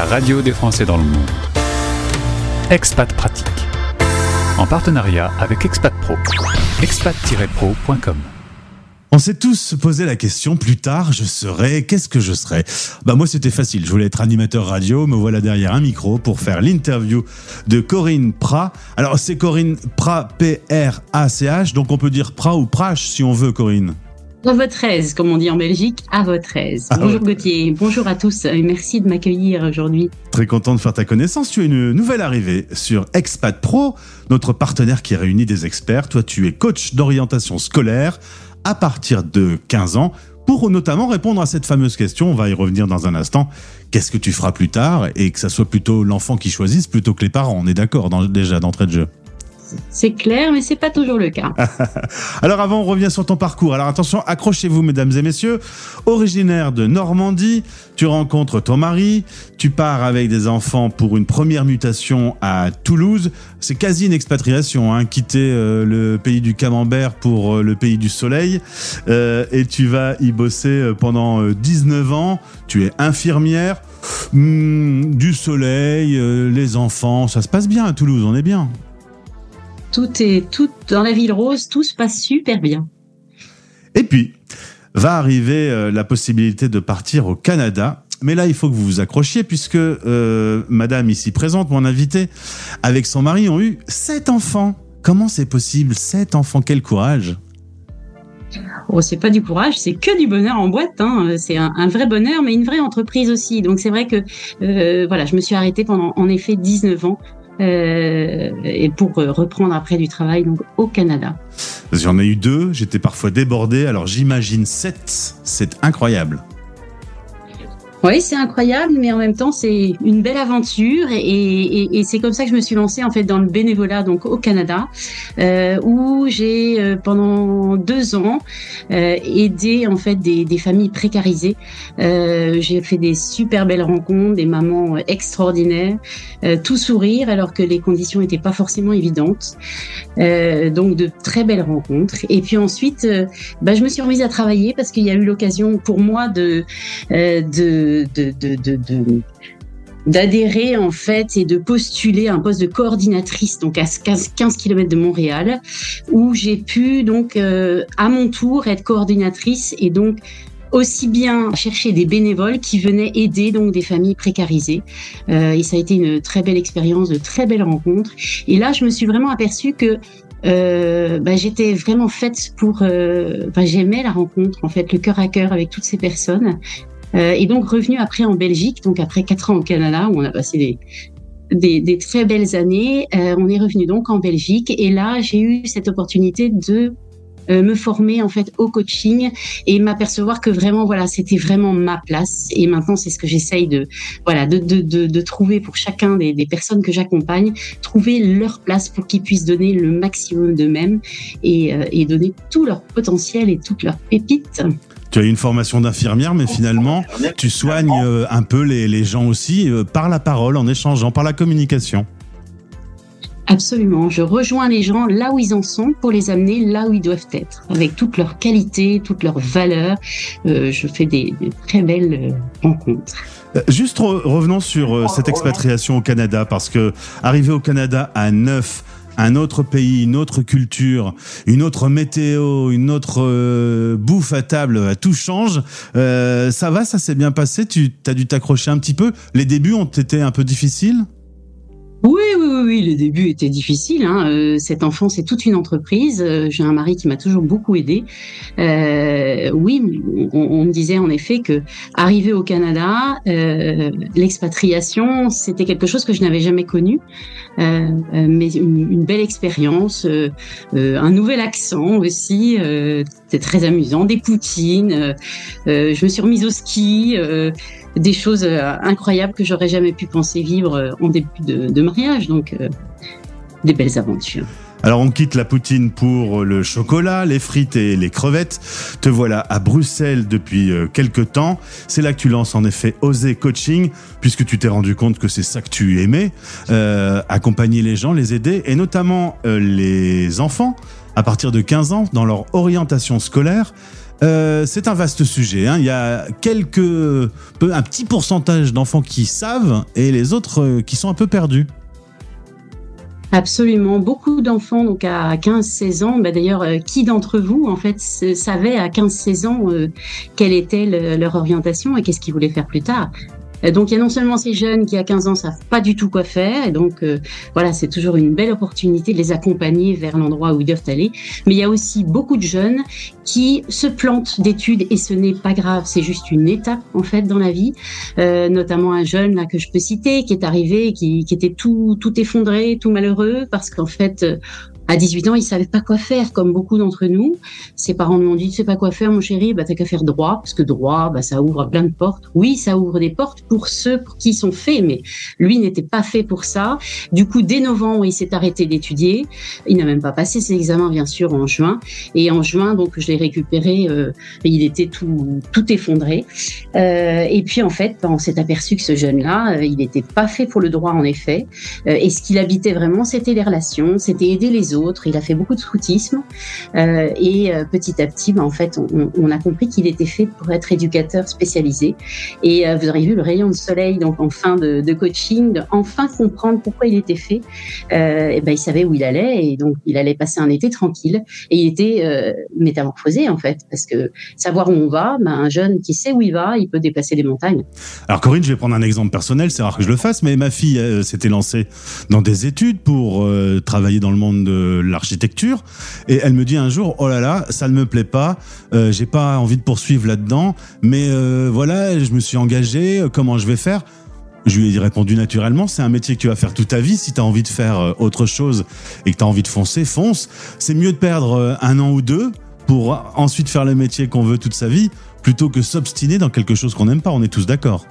la radio des Français dans le monde. Expat Pratique. En partenariat avec Expat Pro. expat-pro.com. On s'est tous posé la question, plus tard, je serai, qu'est-ce que je serai Bah moi c'était facile, je voulais être animateur radio, me voilà derrière un micro pour faire l'interview de Corinne Pra. Alors c'est Corinne Pra, P-R-A-C-H, donc on peut dire Pra ou Prache si on veut Corinne. À votre aise, comme on dit en Belgique, à votre aise. Ah bonjour ouais. Gauthier, bonjour à tous, et merci de m'accueillir aujourd'hui. Très content de faire ta connaissance. Tu es une nouvelle arrivée sur Expat Pro, notre partenaire qui réunit des experts. Toi, tu es coach d'orientation scolaire à partir de 15 ans pour notamment répondre à cette fameuse question. On va y revenir dans un instant. Qu'est-ce que tu feras plus tard et que ça soit plutôt l'enfant qui choisisse plutôt que les parents. On est d'accord déjà d'entrée de jeu? C'est clair, mais c'est pas toujours le cas. Alors avant, on revient sur ton parcours. Alors attention, accrochez-vous mesdames et messieurs. Originaire de Normandie, tu rencontres ton mari, tu pars avec des enfants pour une première mutation à Toulouse. C'est quasi une expatriation, hein, quitter euh, le pays du camembert pour euh, le pays du soleil. Euh, et tu vas y bosser pendant euh, 19 ans. Tu es infirmière. Hmm, du soleil, les enfants, ça se passe bien à Toulouse, on est bien. Tout est tout dans la ville rose, tout se passe super bien. Et puis, va arriver euh, la possibilité de partir au Canada. Mais là, il faut que vous vous accrochiez puisque euh, Madame ici présente, mon invitée, avec son mari, ont eu sept enfants. Comment c'est possible? Sept enfants, quel courage Oh, c'est pas du courage, c'est que du bonheur en boîte. Hein. C'est un, un vrai bonheur, mais une vraie entreprise aussi. Donc c'est vrai que euh, voilà, je me suis arrêtée pendant en effet 19 ans. Euh, et pour euh, reprendre après du travail donc au Canada. J'en ai eu deux, j'étais parfois débordé, alors j'imagine sept, c'est incroyable. Oui, c'est incroyable, mais en même temps, c'est une belle aventure et, et, et c'est comme ça que je me suis lancée en fait dans le bénévolat donc au Canada, euh, où j'ai euh, pendant deux ans euh, aidé en fait des, des familles précarisées. Euh, j'ai fait des super belles rencontres, des mamans euh, extraordinaires, euh, tout sourire alors que les conditions n'étaient pas forcément évidentes. Donc de très belles rencontres. Et puis ensuite, bah, je me suis remise à travailler parce qu'il y a eu l'occasion pour moi de de d'adhérer en fait et de postuler un poste de coordinatrice donc à 15, 15 km de Montréal où j'ai pu donc euh, à mon tour être coordinatrice et donc aussi bien chercher des bénévoles qui venaient aider donc des familles précarisées. Euh, et ça a été une très belle expérience de très belles rencontres. Et là je me suis vraiment aperçue que euh, bah, j'étais vraiment faite pour j'aimais la rencontre en fait le cœur à cœur avec toutes ces personnes et donc revenu après en Belgique, donc après quatre ans au Canada où on a passé des des, des très belles années, euh, on est revenu donc en Belgique. Et là j'ai eu cette opportunité de euh, me former en fait au coaching et m'apercevoir que vraiment voilà c'était vraiment ma place. Et maintenant c'est ce que j'essaye de voilà de, de, de, de trouver pour chacun des, des personnes que j'accompagne trouver leur place pour qu'ils puissent donner le maximum d'eux-mêmes et, euh, et donner tout leur potentiel et toutes leurs pépites Tu as une formation d'infirmière, mais finalement, tu soignes euh, un peu les, les gens aussi euh, par la parole, en échangeant, par la communication. Absolument. Je rejoins les gens là où ils en sont pour les amener là où ils doivent être, avec toutes leurs qualités, toutes leurs valeurs. Euh, je fais des, des très belles rencontres. Juste re- revenons sur cette expatriation au Canada, parce que arriver au Canada à neuf, un autre pays, une autre culture, une autre météo, une autre euh, bouffe à table, euh, tout change. Euh, ça va, ça s'est bien passé? Tu as dû t'accrocher un petit peu? Les débuts ont été un peu difficiles? Oui, oui, oui, oui, les débuts étaient difficiles. Hein. Euh, cet enfant, c'est toute une entreprise. Euh, J'ai un mari qui m'a toujours beaucoup aidé. Euh, oui, on, me disait en effet que arriver au Canada, euh, l'expatriation, c'était quelque chose que je n'avais jamais connu, Euh, euh, mais une, une belle expérience, un nouvel accent aussi. C'était très amusant, des poutines. euh, euh, je me suis remise au ski. euh, des choses incroyables que j'aurais jamais pu penser vivre en début de, mariage. Donc, des belles aventures. Alors on quitte la poutine pour le chocolat, les frites et les crevettes. Te voilà à Bruxelles depuis quelques temps. C'est là que tu lances en effet Oser Coaching, puisque tu t'es rendu compte que c'est ça que tu aimais, accompagner les gens, les aider, et notamment les enfants à partir de 15 ans dans leur orientation scolaire. Euh, c'est un vaste sujet. Hein. Il y a un petit pourcentage d'enfants qui savent et les autres euh, qui sont un peu perdus. Absolument, beaucoup d'enfants donc à 15-16 ans. Bah, D'ailleurs, euh, qui d'entre vous en fait savait à 15-16 ans quelle était leur orientation et qu'est-ce qu'ils voulaient faire plus tard? Donc il y a non seulement ces jeunes qui à 15 ans savent pas du tout quoi faire, et donc euh, voilà, c'est toujours une belle opportunité de les accompagner vers l'endroit où ils doivent aller, mais il y a aussi beaucoup de jeunes qui se plantent d'études et ce n'est pas grave, c'est juste une étape en fait dans la vie, euh, notamment un jeune là que je peux citer qui est arrivé, qui, qui était tout tout effondré, tout malheureux parce qu'en fait à 18 ans, il savait pas quoi faire, comme beaucoup d'entre nous. Ses parents lui ont dit, tu sais pas quoi faire, mon chéri, bah, t'as qu'à faire droit, parce que droit, bah, ça ouvre plein de portes. Oui, ça ouvre des portes pour ceux qui ils sont faits, mais lui n'était pas fait pour ça. Du coup, dès novembre, il s'est arrêté d'étudier. Il n'a même pas passé ses examens, bien sûr, en juin. Et en juin, donc, je l'ai récupéré, euh, il était tout, tout effondré. Euh, et puis, en fait, on s'est aperçu que ce jeune-là, euh, il n'était pas fait pour le droit, en effet. Et ce qu'il habitait vraiment, c'était les relations, c'était aider les autres il a fait beaucoup de scoutisme euh, et euh, petit à petit, bah, en fait, on, a compris qu'il était fait pour être éducateur spécialisé. Et euh, vous aurez vu le rayon de soleil donc en fin de, coaching, enfin comprendre pourquoi il était fait. et ben il savait où il allait et donc il allait passer un été tranquille et il était métamorphosé en fait parce que savoir où on va, ben, un jeune qui sait où il va, il peut dépasser les montagnes. Alors Corinne, je vais prendre un exemple personnel, c'est rare que je le fasse, mais ma fille s'était lancée dans des études pour travailler dans le monde de l'architecture et elle me dit un jour oh là là ça ne me plaît pas euh, j'ai pas envie de poursuivre là-dedans mais euh, voilà je me suis engagé euh, comment je vais faire? Je lui ai répondu naturellement, c'est un métier que tu vas faire toute ta vie. Si tu as envie de faire autre chose et que tu as envie de foncer, fonce. C'est mieux de perdre un an ou deux pour ensuite faire le métier qu'on veut toute sa vie, plutôt que s'obstiner dans quelque chose qu'on n'aime pas. On est tous d'accord.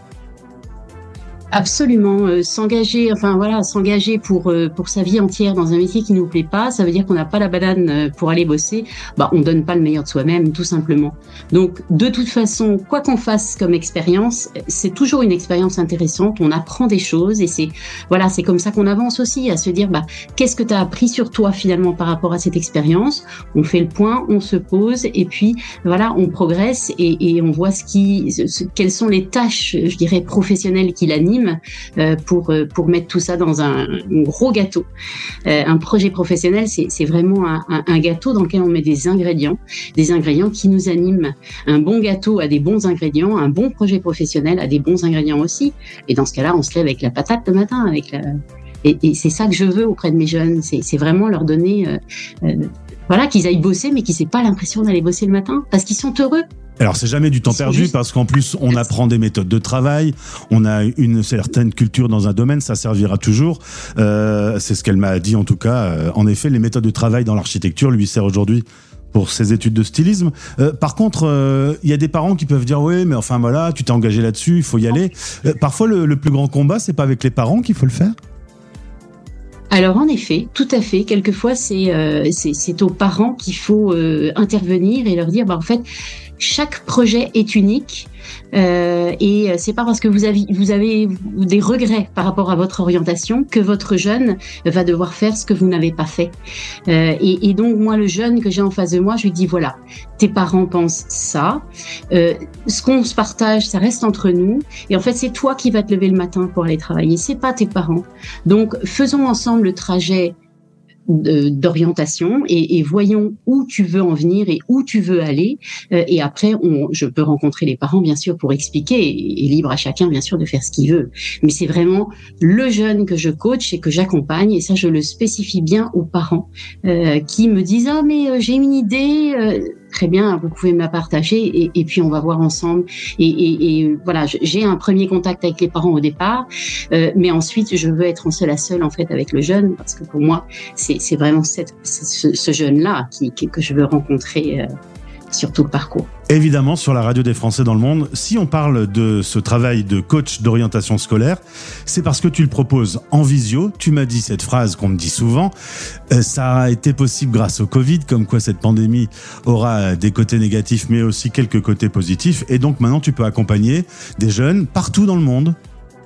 Absolument, euh, s'engager, enfin voilà, s'engager pour euh, pour sa vie entière dans un métier qui nous plaît pas, ça veut dire qu'on n'a pas la banane euh, pour aller bosser. Bah, on donne pas le meilleur de soi-même, tout simplement. Donc, de toute façon, quoi qu'on fasse comme expérience, c'est toujours une expérience intéressante. On apprend des choses et c'est voilà, c'est comme ça qu'on avance aussi, à se dire bah qu'est-ce que tu as appris sur toi finalement par rapport à cette expérience? On fait le point, on se pose et puis voilà, on progresse et, et on voit ce qui, quelles sont les tâches, je dirais professionnelles qui l'animent euh, pour, euh, pour mettre tout ça dans un, gros gâteau. Euh, un projet professionnel, c'est vraiment un, gâteau dans lequel on met des ingrédients, des ingrédients qui nous animent. Un bon gâteau a des bons ingrédients, un bon projet professionnel a des bons ingrédients aussi. Et dans ce cas-là, on se lève avec la patate le matin, avec la, et, et c'est ça que je veux auprès de mes jeunes, c'est vraiment leur donner, voilà, qu'ils aillent bosser, mais qu'ils n'aient pas l'impression d'aller bosser le matin, parce qu'ils sont heureux. Alors c'est jamais du temps perdu parce qu'en plus on apprend des méthodes de travail, on a une certaine culture dans un domaine, ça servira toujours. Euh, c'est ce qu'elle m'a dit en tout cas. Euh, en effet, les méthodes de travail dans l'architecture lui servent aujourd'hui pour ses études de stylisme. Euh, par contre, euh, il y a des parents qui peuvent dire oui, mais enfin voilà, tu t'es engagé là-dessus, il faut y aller. Euh, parfois, le, le, plus grand combat, c'est pas avec les parents qu'il faut le faire? Alors en effet, tout à fait. Quelquefois, c'est euh, c'est aux parents qu'il faut intervenir et leur dire, bah en fait, chaque projet est unique euh, et c'est pas parce que vous avez, vous avez des regrets par rapport à votre orientation que votre jeune va devoir faire ce que vous n'avez pas fait. Euh, et, et, donc moi, le jeune que j'ai en face de moi, je lui dis voilà, tes parents pensent ça, euh, ce qu'on se partage, ça reste entre nous. Et en fait, c'est toi qui vas te lever le matin pour aller travailler, c'est pas tes parents. Donc faisons ensemble le trajet d'orientation et, voyons où tu veux en venir et où tu veux aller. Euh, et après, on, je peux rencontrer les parents, bien sûr, pour expliquer et, libre à chacun, bien sûr, de faire ce qu'il veut. Mais c'est vraiment le jeune que je coach et que j'accompagne. Et ça, je le spécifie bien aux parents euh, qui me disent, ah, mais euh, j'ai une idée très bien, vous pouvez me la partager et, puis on va voir ensemble. Et, voilà, j'ai un premier contact avec les parents au départ, euh, mais ensuite je veux être en seul à seul en fait avec le jeune parce que pour moi c'est vraiment ce, jeune-là qui, que je veux rencontrer. Euh, sur tout le parcours. Évidemment, sur la radio des Français dans le monde, si on parle de ce travail de coach d'orientation scolaire, c'est parce que tu le proposes en visio. Tu m'as dit cette phrase qu'on me dit souvent. Euh, ça a été possible grâce au Covid, comme quoi cette pandémie aura des côtés négatifs, mais aussi quelques côtés positifs. Et donc maintenant, tu peux accompagner des jeunes partout dans le monde.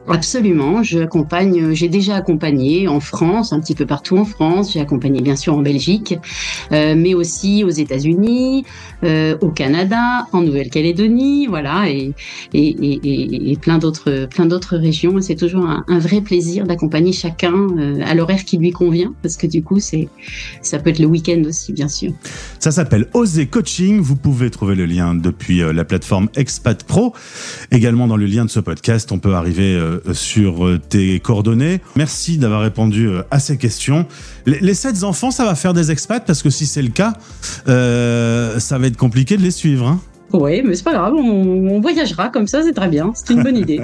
Absolument, j'accompagne, j'ai déjà accompagné en France, un petit peu partout en France, j'ai accompagné bien sûr en Belgique, euh, mais aussi aux États-Unis, euh, au Canada, en Nouvelle-Calédonie, voilà, et, et, et, plein d'autres plein d'autres régions. C'est toujours un, un, vrai plaisir d'accompagner chacun euh, à l'horaire qui lui convient, parce que du coup, c'est ça peut être le week-end aussi, bien sûr. Ça s'appelle Oser Coaching. Vous pouvez trouver le lien depuis euh, la plateforme Expat Pro. Également dans le lien de ce podcast, on peut arriver euh, sur euh, tes coordonnées. Merci d'avoir répondu à ces questions. Les, sept enfants, ça va faire des expats? Parce que si c'est le cas, euh, ça va être compliqué de les suivre. Hein oui, mais c'est pas grave, on, voyagera comme ça, c'est très bien, c'est une bonne idée.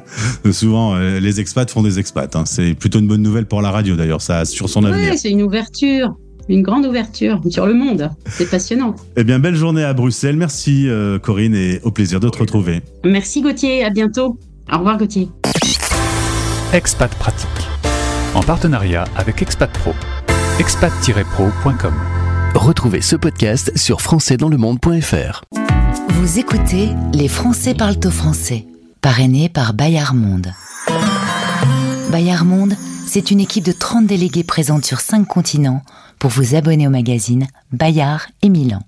Souvent, les expats font des expats. Hein. C'est plutôt une bonne nouvelle pour la radio d'ailleurs, ça assure son avenir. Oui, c'est une ouverture une grande ouverture sur le monde. C'est passionnant. Eh bien, belle journée à Bruxelles. Merci Corinne et au plaisir de te retrouver. Merci Gauthier, à bientôt. Au revoir Gauthier. Expat Pratique, en partenariat avec Expat Pro. expat-pro.com. Retrouvez ce podcast sur françaisdanslemonde.fr. Vous écoutez Les Français parlent au français, parrainé par Bayard Monde. Bayard Monde, c'est une équipe de 30 délégués présente sur 5 continents pour vous abonner au magazine Bayard et Milan.